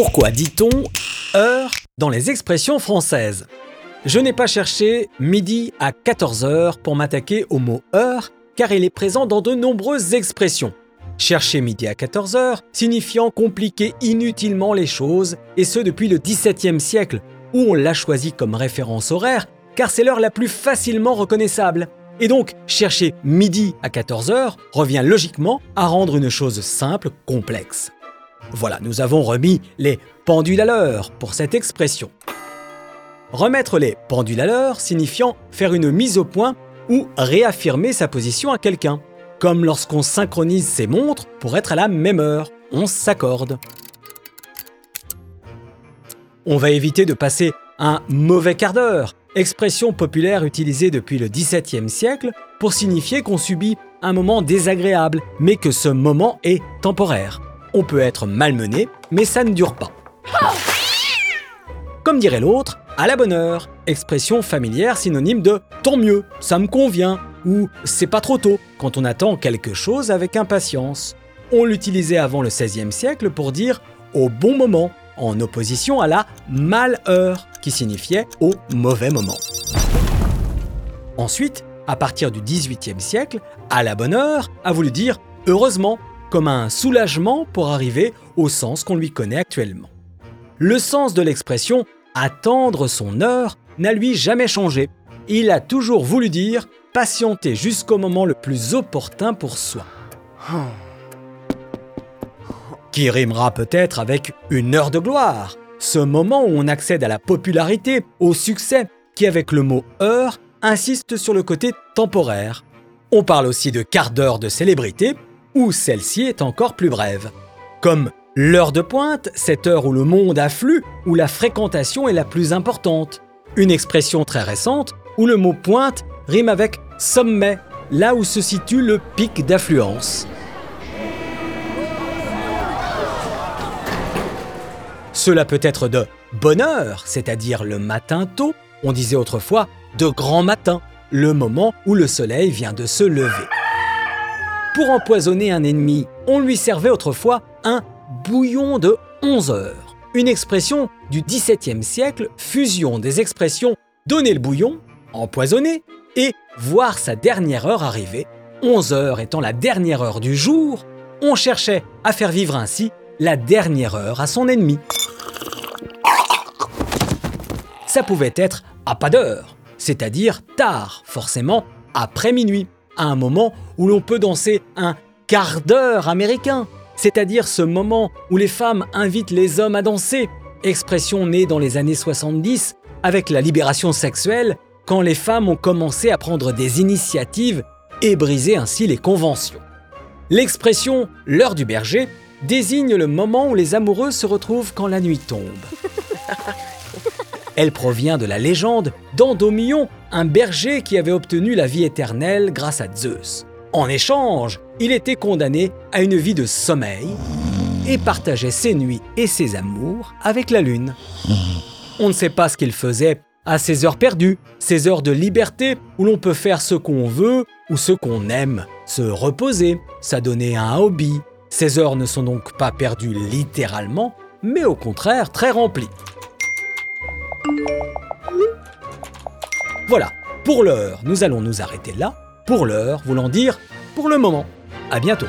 Pourquoi dit-on heure dans les expressions françaises? Je n'ai pas cherché midi à 14h pour m'attaquer au mot heure car il est présent dans de nombreuses expressions. Chercher midi à 14h signifiant compliquer inutilement les choses et ce depuis le XVIIe siècle où on l'a choisi comme référence horaire car c'est l'heure la plus facilement reconnaissable. Et donc, chercher midi à 14h revient logiquement à rendre une chose simple complexe. Voilà, nous avons remis les pendules à l'heure pour cette expression. Remettre les pendules à l'heure signifiant faire une mise au point ou réaffirmer sa position à quelqu'un, comme lorsqu'on synchronise ses montres pour être à la même heure, on s'accorde. On va éviter de passer un mauvais quart d'heure, expression populaire utilisée depuis le XVIIe siècle pour signifier qu'on subit un moment désagréable, mais que ce moment est temporaire. On peut être malmené, mais ça ne dure pas. Comme dirait l'autre, à la bonne heure, expression familière synonyme de tant mieux, ça me convient, ou c'est pas trop tôt, quand on attend quelque chose avec impatience. On l'utilisait avant le XVIe siècle pour dire au bon moment, en opposition à la malheur, qui signifiait au mauvais moment. Ensuite, à partir du XVIIIe siècle, à la bonne heure a voulu dire heureusement, comme un soulagement pour arriver au sens qu'on lui connaît actuellement. Le sens de l'expression attendre son heure n'a lui jamais changé. Il a toujours voulu dire patienter jusqu'au moment le plus opportun pour soi. Qui rimera peut-être avec une heure de gloire, ce moment où on accède à la popularité, au succès, qui avec le mot heure insiste sur le côté temporaire. On parle aussi de quart d'heure de célébrité, où celle-ci est encore plus brève. Comme l'heure de pointe, cette heure où le monde afflue, où la fréquentation est la plus importante. Une expression très récente où le mot pointe rime avec sommet, là où se situe le pic d'affluence. Cela peut être de bonne heure, c'est-à-dire le matin tôt. On disait autrefois de grand matin, le moment où le soleil vient de se lever. Pour empoisonner un ennemi, on lui servait autrefois un bouillon de 11 heures. Une expression du XVIIe siècle, fusion des expressions donner le bouillon, empoisonner, et voir sa dernière heure arriver. 11 heures étant la dernière heure du jour, on cherchait à faire vivre ainsi la dernière heure à son ennemi. Ça pouvait être à pas d'heure, c'est-à-dire tard, forcément après minuit à un moment où l'on peut danser un quart d'heure américain, c'est-à-dire ce moment où les femmes invitent les hommes à danser, expression née dans les années 70 avec la libération sexuelle, quand les femmes ont commencé à prendre des initiatives et briser ainsi les conventions. L'expression l'heure du berger désigne le moment où les amoureux se retrouvent quand la nuit tombe. Elle provient de la légende d'Endomillon, un berger qui avait obtenu la vie éternelle grâce à Zeus. En échange, il était condamné à une vie de sommeil et partageait ses nuits et ses amours avec la lune. On ne sait pas ce qu'il faisait à ces heures perdues, ces heures de liberté où l'on peut faire ce qu'on veut ou ce qu'on aime, se reposer, s'adonner à un hobby. Ces heures ne sont donc pas perdues littéralement, mais au contraire très remplies. Voilà, pour l'heure, nous allons nous arrêter là. Pour l'heure, voulant dire pour le moment. À bientôt.